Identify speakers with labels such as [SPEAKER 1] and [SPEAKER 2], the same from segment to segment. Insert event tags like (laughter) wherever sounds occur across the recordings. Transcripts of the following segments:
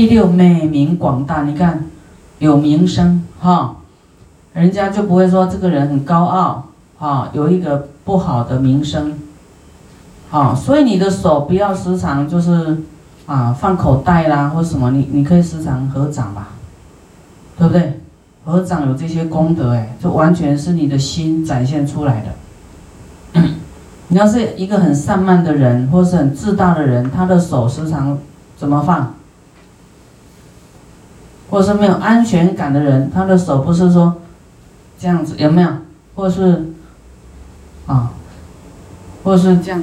[SPEAKER 1] 第六，美名广大，你看有名声哈，人家就不会说这个人很高傲啊，有一个不好的名声，啊，所以你的手不要时常就是啊放口袋啦或什么，你你可以时常合掌吧，对不对？合掌有这些功德哎，这完全是你的心展现出来的。(clears throat) 你要是一个很散漫的人，或是很自大的人，他的手时常怎么放？或是没有安全感的人，他的手不是说这样子，有没有？或是啊，或是这样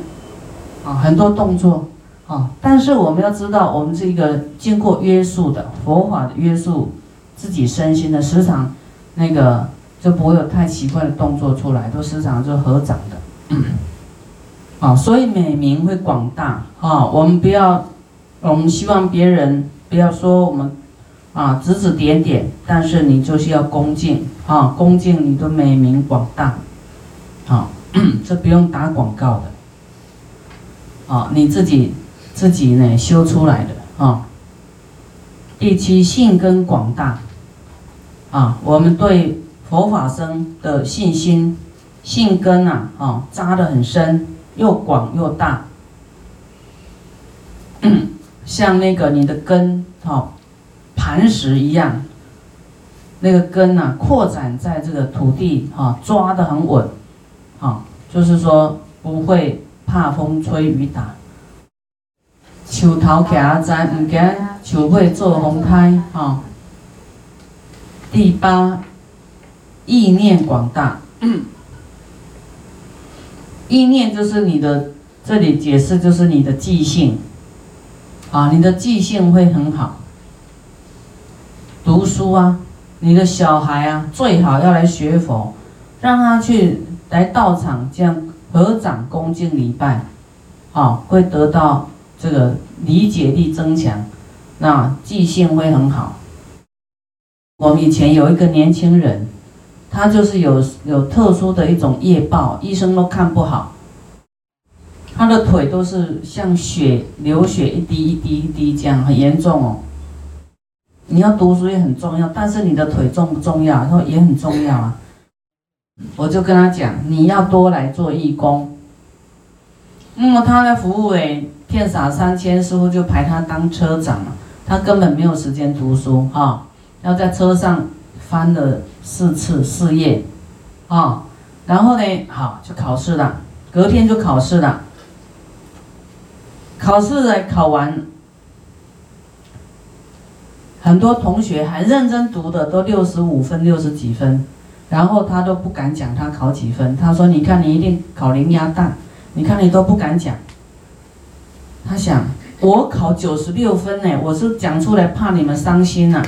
[SPEAKER 1] 啊，很多动作啊。但是我们要知道，我们是一个经过约束的佛法的约束。自己身心的时常，那个就不会有太奇怪的动作出来，都时常就合掌的，啊，所以美名会广大啊。我们不要，我们希望别人不要说我们啊指指点点，但是你就是要恭敬啊，恭敬你的美名广大，啊，这不用打广告的，啊，你自己自己呢修出来的啊。第七，信根广大。啊，我们对佛法僧的信心、信根啊，啊扎得很深，又广又大，(coughs) 像那个你的根，哦，磐石一样，那个根呐，扩展在这个土地，哈，抓得很稳，啊，就是说不会怕风吹雨打，树头徛在，唔惊树会做风胎啊。第八，意念广大。意念就是你的，这里解释就是你的记性，啊，你的记性会很好。读书啊，你的小孩啊，最好要来学佛，让他去来道场这样合掌恭敬礼拜，啊，会得到这个理解力增强，那记性会很好。我们以前有一个年轻人，他就是有有特殊的一种夜报，医生都看不好。他的腿都是像血流血一滴一滴一滴这样，很严重哦。你要读书也很重要，但是你的腿重不重要？他说也很重要啊。我就跟他讲，你要多来做义工。那么他的服务诶，骗傻三千，师傅就排他当车长了。他根本没有时间读书哈。要在车上翻了四次四页，啊，然后呢，好就考试了，隔天就考试了。考试呢考完，很多同学还认真读的都六十五分六十几分，然后他都不敢讲他考几分，他说：“你看你一定考零鸭蛋，你看你都不敢讲。”他想我考九十六分呢，我是讲出来怕你们伤心呐。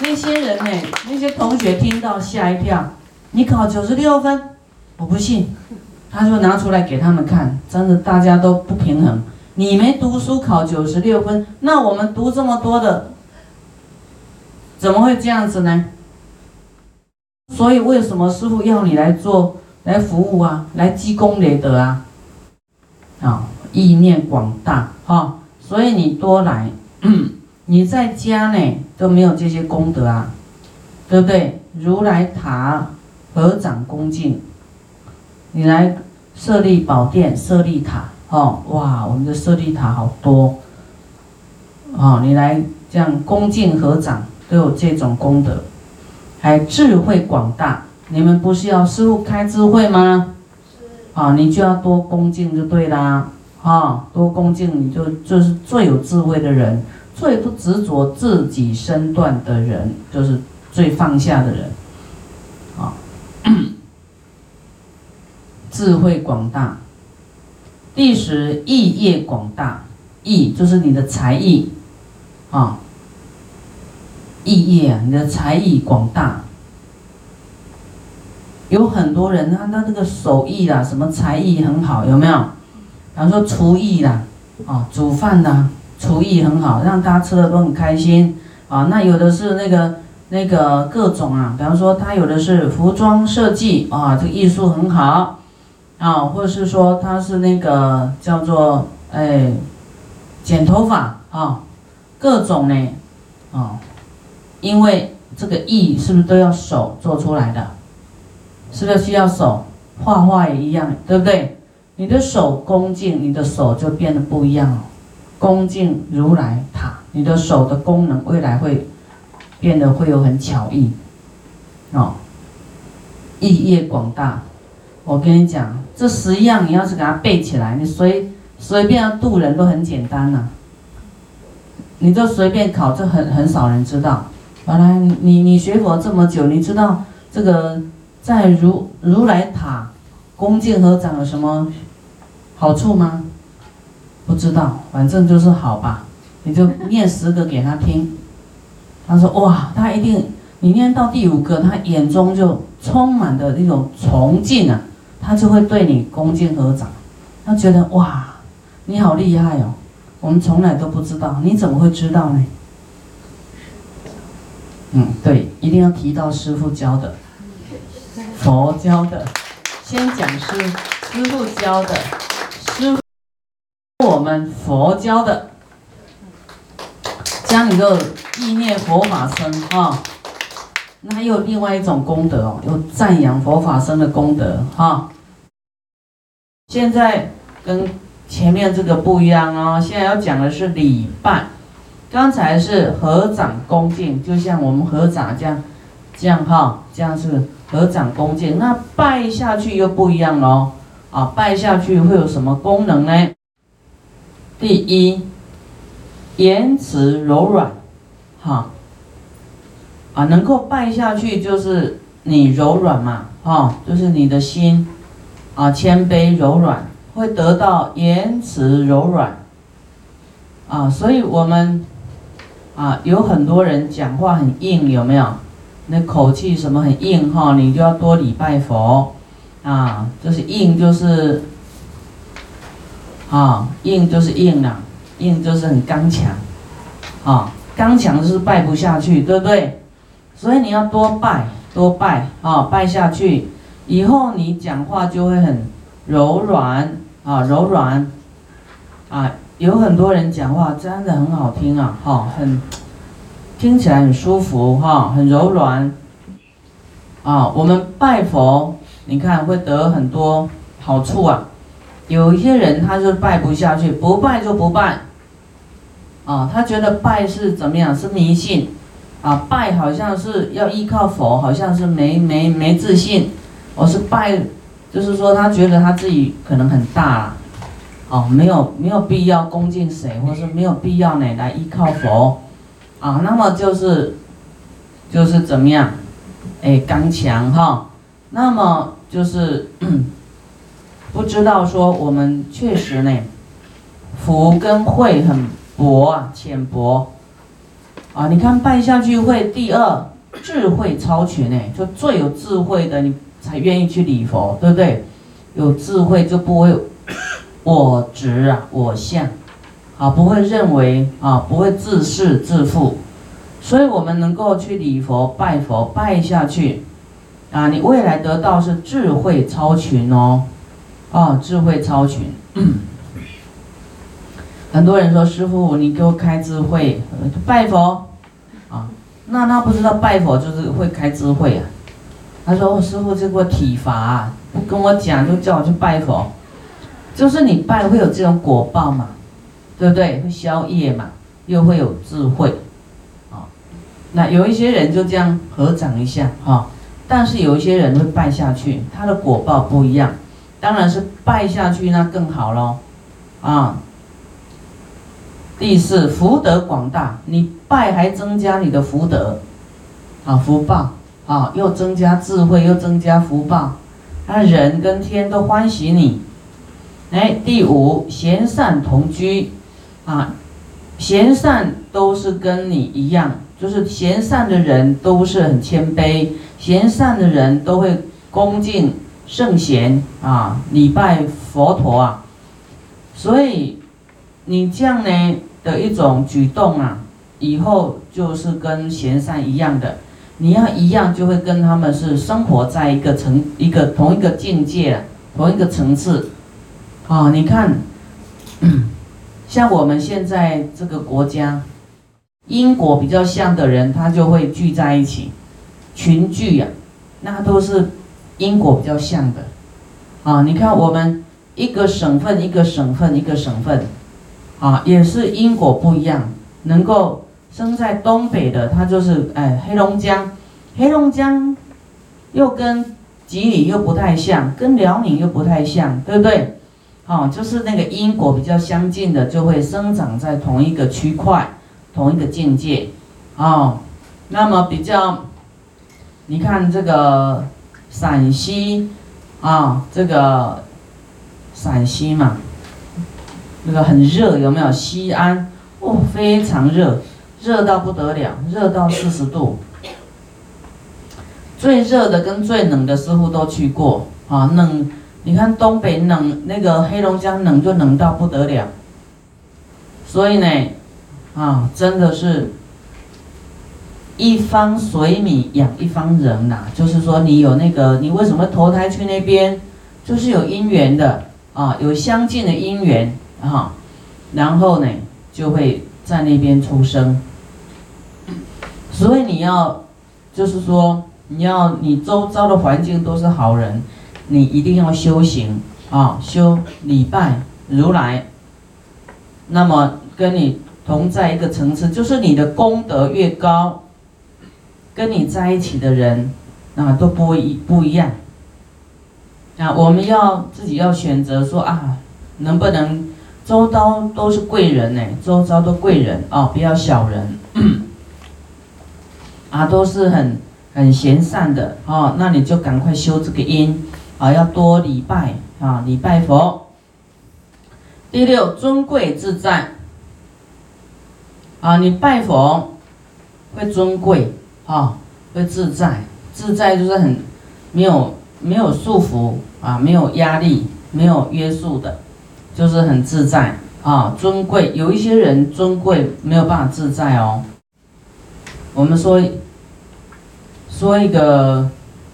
[SPEAKER 1] 那些人呢？那些同学听到吓一跳。你考九十六分，我不信。他就拿出来给他们看，真的大家都不平衡。你没读书考九十六分，那我们读这么多的，怎么会这样子呢？所以为什么师傅要你来做来服务啊？来积功累德啊？啊，意念广大哈，所以你多来。(clears throat) 你在家呢都没有这些功德啊，对不对？如来塔合掌恭敬，你来设立宝殿、设立塔，哦，哇，我们的舍利塔好多，哦，你来这样恭敬合掌都有这种功德，还智慧广大，你们不是要师傅开智慧吗？啊，你就要多恭敬就对啦，啊，多恭敬你就就是最有智慧的人。最不执着自己身段的人，就是最放下的人，啊，(clears throat) 智慧广大。第十，艺业广大，艺就是你的才艺，啊，艺业啊，你的才艺广大。有很多人，他他这个手艺啦，什么才艺很好，有没有？比方说厨艺啦，啊，煮饭呐。厨艺很好，让大家吃的都很开心啊。那有的是那个那个各种啊，比方说他有的是服装设计啊，这个艺术很好啊，或者是说他是那个叫做哎剪头发啊，各种呢，啊，因为这个艺是不是都要手做出来的？是不是需要手？画画也一样，对不对？你的手恭敬，你的手就变得不一样了。恭敬如来塔，你的手的功能未来会变得会有很巧艺，哦，意业广大。我跟你讲，这十样你要是给它背起来，你随随便要渡人都很简单呐。你就随便考，这很很少人知道。原来你你学佛这么久，你知道这个在如如来塔恭敬合掌有什么好处吗？不知道，反正就是好吧。你就念十个给他听，(laughs) 他说哇，他一定你念到第五个，他眼中就充满的那种崇敬啊。他就会对你恭敬合掌，他觉得哇，你好厉害哦，我们从来都不知道，你怎么会知道呢？嗯，对，一定要提到师傅教的，佛教的，先讲师师傅教的，师我们佛教的，这样你就意念佛法僧啊。那还有另外一种功德哦，有赞扬佛法僧的功德哈。现在跟前面这个不一样哦，现在要讲的是礼拜。刚才是合掌恭敬，就像我们合掌这样，这样哈，这样是合掌恭敬。那拜下去又不一样喽，啊，拜下去会有什么功能呢？第一，言辞柔软，哈。啊，能够拜下去就是你柔软嘛，哈，就是你的心，啊，谦卑柔软，会得到言辞柔软，啊，所以我们，啊，有很多人讲话很硬，有没有？那口气什么很硬哈，你就要多礼拜佛，啊，就是硬就是，啊，硬就是硬了，硬就是很刚强，啊，刚强就是拜不下去，对不对？所以你要多拜，多拜啊，拜下去，以后你讲话就会很柔软啊，柔软啊，有很多人讲话真的很好听啊，哈，很听起来很舒服哈，很柔软啊。我们拜佛，你看会得很多好处啊。有一些人他就拜不下去，不拜就不拜啊，他觉得拜是怎么样，是迷信。啊，拜好像是要依靠佛，好像是没没没自信。我是拜，就是说他觉得他自己可能很大，哦，没有没有必要恭敬谁，或是没有必要呢来依靠佛，啊，那么就是就是怎么样，哎，刚强哈，那么就是 (clears throat) 不知道说我们确实呢，福跟慧很薄啊，浅薄。啊，你看拜下去会第二智慧超群呢，就最有智慧的你才愿意去礼佛，对不对？有智慧就不会我执啊，我相，啊，不会认为啊，不会自恃自负，所以我们能够去礼佛拜佛拜下去，啊，你未来得到是智慧超群哦，啊，智慧超群。很多人说师傅，你给我开智慧，拜佛，啊，那他不知道拜佛就是会开智慧啊。他说：“师傅这个体罚，不跟我讲就叫我去拜佛，就是你拜会有这种果报嘛，对不对？会消业嘛，又会有智慧，啊，那有一些人就这样合掌一下哈，但是有一些人会拜下去，他的果报不一样，当然是拜下去那更好喽，啊。”第四，福德广大，你拜还增加你的福德，啊，福报，啊，又增加智慧，又增加福报，那，人跟天都欢喜你。哎，第五，贤善同居，啊，贤善都是跟你一样，就是贤善的人都是很谦卑，贤善的人都会恭敬圣贤，啊，礼拜佛陀啊，所以你这样呢？的一种举动啊，以后就是跟贤善一样的，你要一样就会跟他们是生活在一个层一个同一个境界，同一个层次，啊，你看，(clears throat) 像我们现在这个国家，因果比较像的人，他就会聚在一起，群聚呀，那都是因果比较像的。啊，你看我们一个省份一个省份一个省份，啊，也是因果不一样。能够生在东北的，他就是哎黑龙江，黑龙江又跟吉林又不太像，跟辽宁又不太像，对不对？哦，就是那个因果比较相近的，就会生长在同一个区块、同一个境界。哦，那么比较，你看这个陕西。啊，这个陕西嘛，那个很热，有没有？西安哦，非常热，热到不得了，热到四十度。最热的跟最冷的似乎都去过啊，冷，你看东北冷，那个黑龙江冷就冷到不得了。所以呢，啊，真的是。一方水米养一方人呐，就是说你有那个，你为什么投胎去那边，就是有因缘的啊，有相近的因缘啊，然后呢就会在那边出生。所以你要，就是说你要你周遭的环境都是好人，你一定要修行啊，修礼拜如来，那么跟你同在一个层次，就是你的功德越高。跟你在一起的人，啊，都不一不一样。啊，我们要自己要选择说啊，能不能周遭都是贵人呢？周遭都贵人哦，不要小人。(clears throat) 啊，都是很很贤善的哦，那你就赶快修这个因啊，要多礼拜啊，礼拜佛。第六，尊贵自在。啊，你拜佛会尊贵。啊，会自在，自在就是很没有没有束缚啊，没有压力，没有约束的，就是很自在啊，尊贵。有一些人尊贵没有办法自在哦。我们说说一个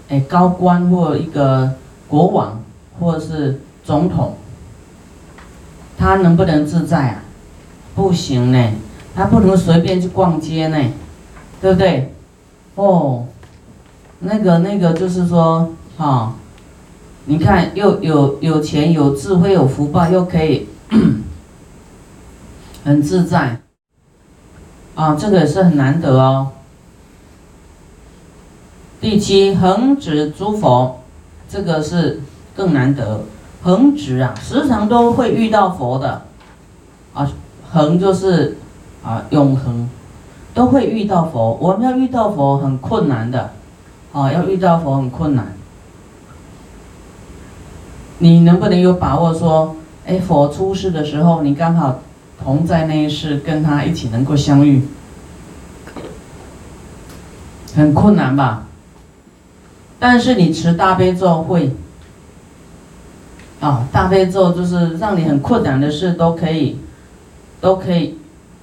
[SPEAKER 1] 哎高官或一个国王或者是总统，他能不能自在啊？不行呢，他不能随便去逛街呢，对不对？哦，那个那个就是说，哈，你看又有有钱有智慧有福报，又可以很自在，啊，这个也是很难得哦。第七，恒指诸佛，这个是更难得，恒指啊，时常都会遇到佛的，啊，恒就是啊永恒。都会遇到佛，我们要遇到佛很困难的，啊，要遇到佛很困难。你能不能有把握说，哎，佛出世的时候，你刚好同在那一世，跟他一起能够相遇？很困难吧？但是你持大悲咒会，啊，大悲咒就是让你很困难的事都可以，都可以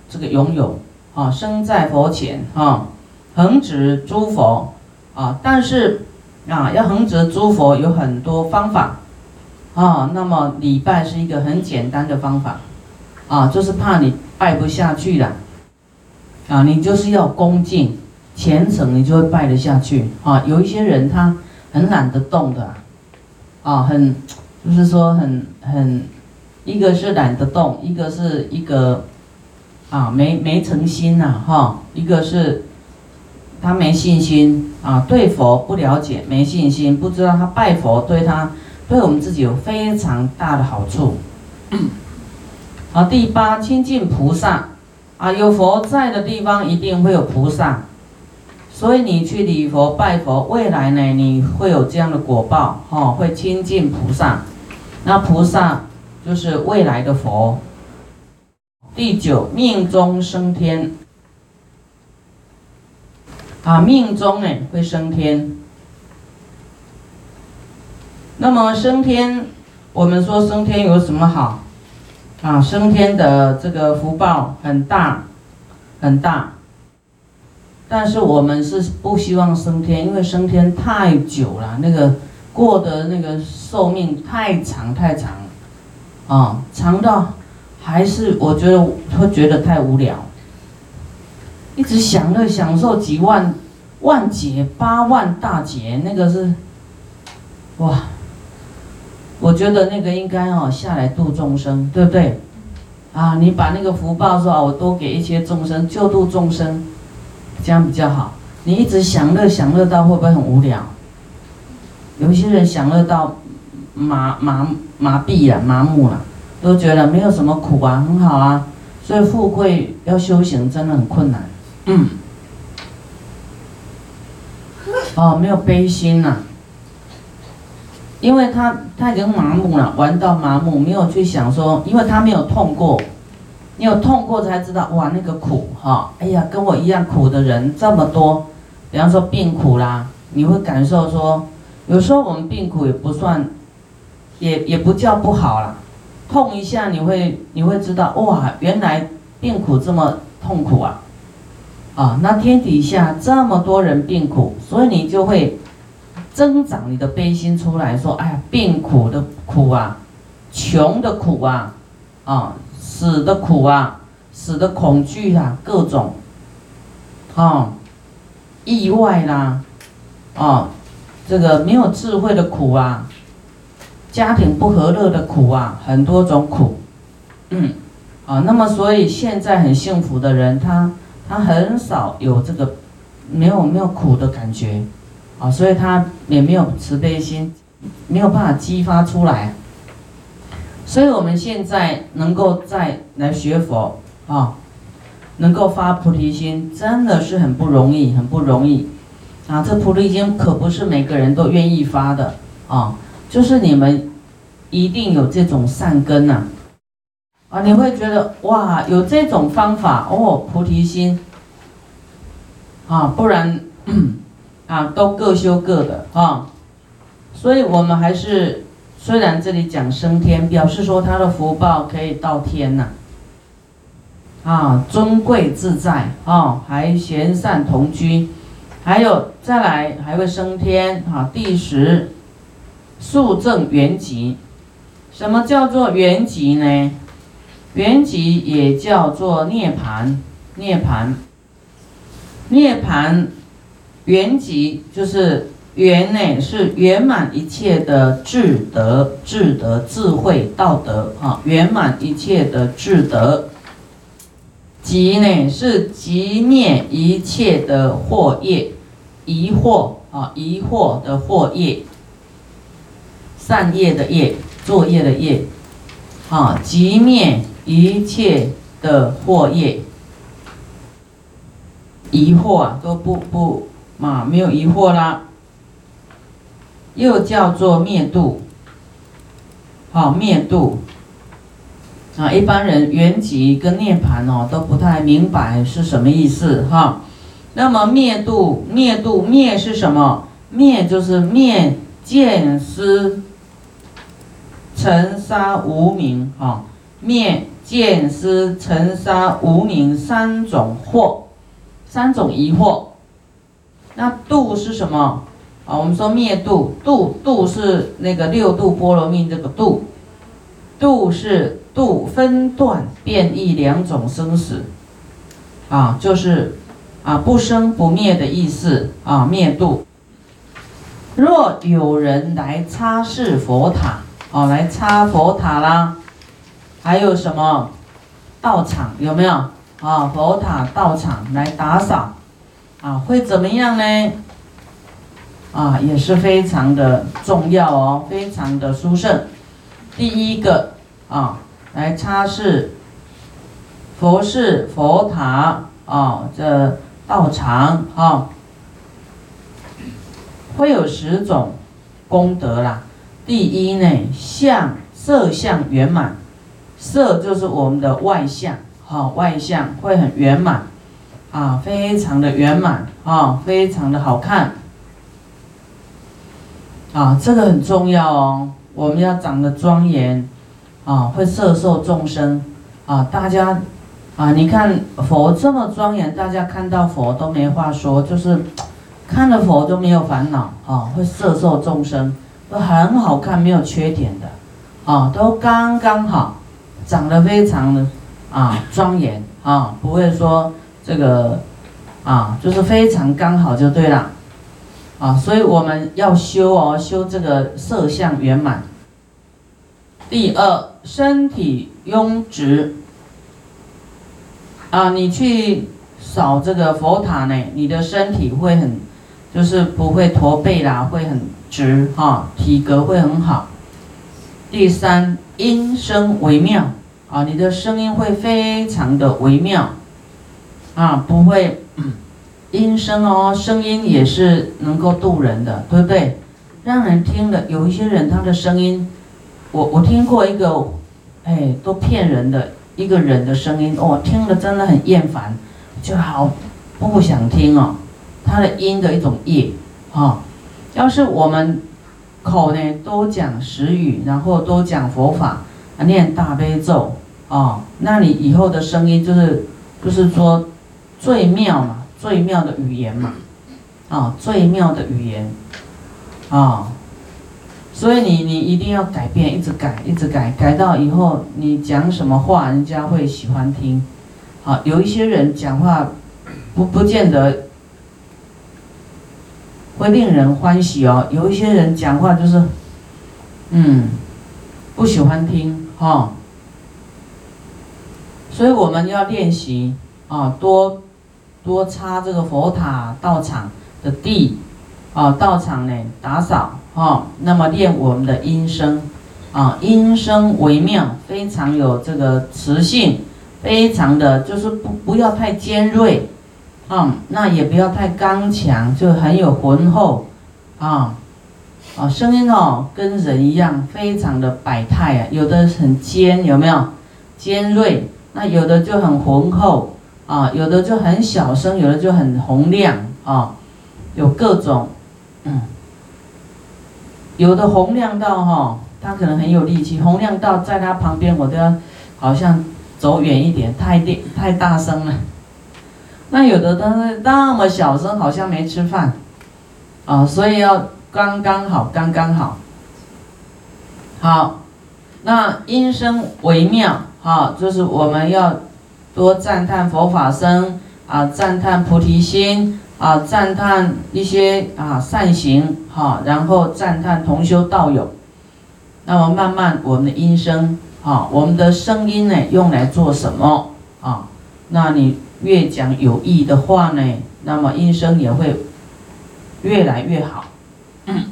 [SPEAKER 1] 这个拥有。啊，生在佛前啊，恒指诸佛啊，但是啊，要恒指诸佛有很多方法啊。那么礼拜是一个很简单的方法啊，就是怕你拜不下去了啊，你就是要恭敬虔诚，你就会拜得下去啊。有一些人他很懒得动的啊，很就是说很很，一个是懒得动，一个是一个。啊，没没诚心呐，哈，一个是他没信心啊，对佛不了解，没信心，不知道他拜佛对他对我们自己有非常大的好处。好，第八，亲近菩萨啊，有佛在的地方一定会有菩萨，所以你去礼佛拜佛，未来呢你会有这样的果报，哈，会亲近菩萨，那菩萨就是未来的佛。第九，命中升天，啊，命中呢会升天。那么升天，我们说升天有什么好？啊，升天的这个福报很大，很大。但是我们是不希望升天，因为升天太久了，那个过的那个寿命太长太长，啊，长到。还是我觉得会觉得太无聊，一直享乐享受几万万劫八万大劫，那个是，哇，我觉得那个应该哦下来度众生，对不对？啊，你把那个福报说啊，我多给一些众生救度众生，这样比较好。你一直享乐享乐到会不会很无聊？有些人享乐到麻麻麻痹了，麻木了。都觉得没有什么苦啊，很好啊，所以富贵要修行真的很困难。嗯，哦，没有悲心呐，因为他他已经麻木了，玩到麻木，没有去想说，因为他没有痛过，你有痛过才知道哇，那个苦哈，哎呀，跟我一样苦的人这么多，比方说病苦啦，你会感受说，有时候我们病苦也不算，也也不叫不好啦。痛一下，你会你会知道哇，原来病苦这么痛苦啊！啊，那天底下这么多人病苦，所以你就会增长你的悲心出来，说哎呀，病苦的苦啊，穷的苦啊，啊，死的苦啊，死的恐惧啊，各种，啊，意外啦，啊，这个没有智慧的苦啊。家庭不和乐的苦啊，很多种苦，嗯，啊，那么所以现在很幸福的人，他他很少有这个没有没有苦的感觉，啊，所以他也没有慈悲心，没有办法激发出来。所以我们现在能够再来学佛啊，能够发菩提心，真的是很不容易，很不容易，啊，这菩提心可不是每个人都愿意发的啊。就是你们一定有这种善根呐，啊，你会觉得哇，有这种方法哦，菩提心，啊，不然啊，都各修各的啊，所以我们还是虽然这里讲升天，表示说他的福报可以到天呐，啊，尊贵自在啊，还贤善同居，还有再来还会升天啊，第十。速证原籍，什么叫做原籍呢？原籍也叫做涅盘，涅盘，涅盘，原籍就是圆呢，是圆满一切的智德、智德、智慧、道德啊，圆满一切的智德。即呢是即灭一切的惑业，疑惑啊，疑惑的惑业。善业的业，作业的业，啊，即灭一切的惑业，疑惑啊都不不嘛没有疑惑啦，又叫做灭度，好灭度，啊，一般人原籍跟涅盘哦都不太明白是什么意思哈，那么灭度灭度灭是什么？灭就是灭见思。尘沙无名，哈，灭见思尘沙无名三种惑，三种疑惑。那度是什么？啊，我们说灭度，度度是那个六度波罗蜜这个度，度是度分段变异两种生死，啊，就是啊不生不灭的意思啊灭度。若有人来擦拭佛塔。哦，来擦佛塔啦，还有什么道场有没有？啊，佛塔道场来打扫，啊，会怎么样呢？啊，也是非常的重要哦，非常的殊胜。第一个啊，来擦拭佛寺、佛塔啊，这道场啊，会有十种功德啦。第一呢，相色相圆满，色就是我们的外相，哈，外相会很圆满，啊，非常的圆满，啊，非常的好看，啊，这个很重要哦，我们要长得庄严，啊，会摄受众生，啊，大家，啊，你看佛这么庄严，大家看到佛都没话说，就是看了佛都没有烦恼，啊，会摄受众生。都很好看，没有缺点的，啊，都刚刚好，长得非常的啊庄严啊，不会说这个啊，就是非常刚好就对了啊。所以我们要修哦，修这个色相圆满。第二，身体拥直啊，你去扫这个佛塔呢，你的身体会很，就是不会驼背啦，会很直哈，体格会很好。第三，音声微妙啊，你的声音会非常的微妙啊，不会音声哦，声音也是能够度人的，对不对？让人听了，有一些人他的声音。我我听过一个，哎，都骗人的一个人的声音，哦，听了真的很厌烦，就好不想听哦。他的音的一种业，哈。要是我们口呢多讲实语，然后多讲佛法，念大悲咒，啊，那你以后的声音就是就是说最妙嘛，最妙的语言嘛，啊，最妙的语言，啊。所以你你一定要改变，一直改，一直改，改到以后你讲什么话，人家会喜欢听。好，有一些人讲话不不见得会令人欢喜哦。有一些人讲话就是，嗯，不喜欢听哈。所以我们要练习啊，多多擦这个佛塔道场的地，啊，道场呢打扫。啊，那么练我们的音声，啊，音声微妙，非常有这个磁性，非常的就是不不要太尖锐，啊，那也不要太刚强，就很有浑厚，啊，啊，声音哦跟人一样，非常的百态啊，有的很尖，有没有？尖锐，那有的就很浑厚，啊，有的就很小声，有的就很洪亮，啊，有各种，嗯。有的洪亮到哈，他可能很有力气，洪亮到在他旁边我都要好像走远一点，太电太大声了。那有的都是那么小声，好像没吃饭，啊，所以要刚刚好，刚刚好。好，那音声微妙，哈，就是我们要多赞叹佛法僧啊，赞叹菩提心。啊，赞叹一些啊善行哈，然后赞叹同修道友，那么慢慢我们的音声啊，我们的声音呢用来做什么啊？那你越讲有益的话呢，那么音声也会越来越好。嗯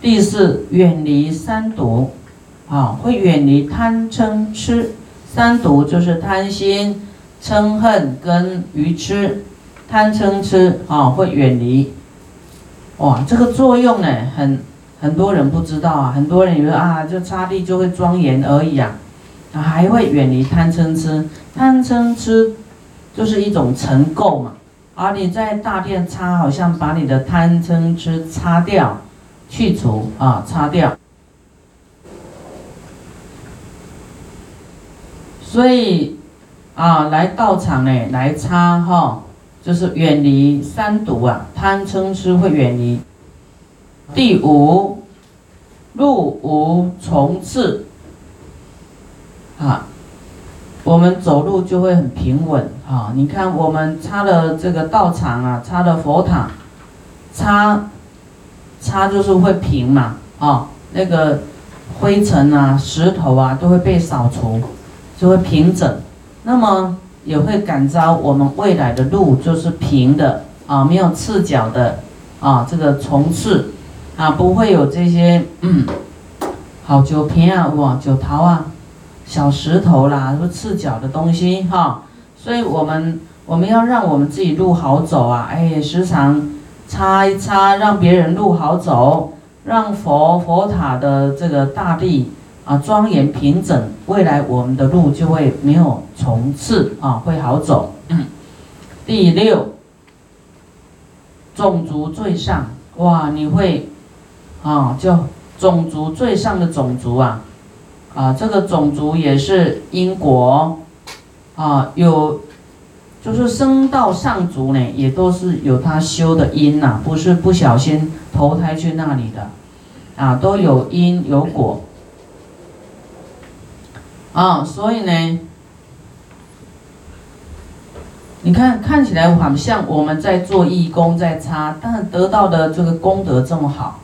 [SPEAKER 1] 第四，远离三毒，啊，会远离贪嗔痴，三毒就是贪心、嗔恨跟愚痴。贪嗔痴啊，会远离，哇，这个作用呢，很很多人不知道啊，很多人以为啊，就擦地就会庄严而已啊，还会远离贪嗔痴，贪嗔痴就是一种尘垢嘛，而你在大殿擦，好像把你的贪嗔痴擦掉、去除啊，擦掉，所以啊，来道场呢，来擦哈。就是远离三毒啊，贪嗔痴会远离。第五，路无从次。啊，我们走路就会很平稳啊。你看我们擦了这个道场啊，擦了佛塔，擦，擦就是会平嘛啊，那个灰尘啊、石头啊都会被扫除，就会平整。那么。也会感召我们未来的路就是平的啊，没有刺脚的啊，这个虫刺啊，不会有这些嗯，好酒瓶啊，哇，酒桃啊，小石头啦，不刺脚的东西哈。所以我们我们要让我们自己路好走啊，哎，时常擦一擦，让别人路好走，让佛佛塔的这个大地。啊，庄严平整，未来我们的路就会没有重次啊，会好走。第六，种族最上，哇，你会啊，就种族最上的种族啊，啊，这个种族也是因果啊，有就是升到上族呢，也都是有他修的因呐，不是不小心投胎去那里的，啊，都有因有果。啊，所以呢，你看看起来好像我们在做义工在擦，但是得到的这个功德这么好，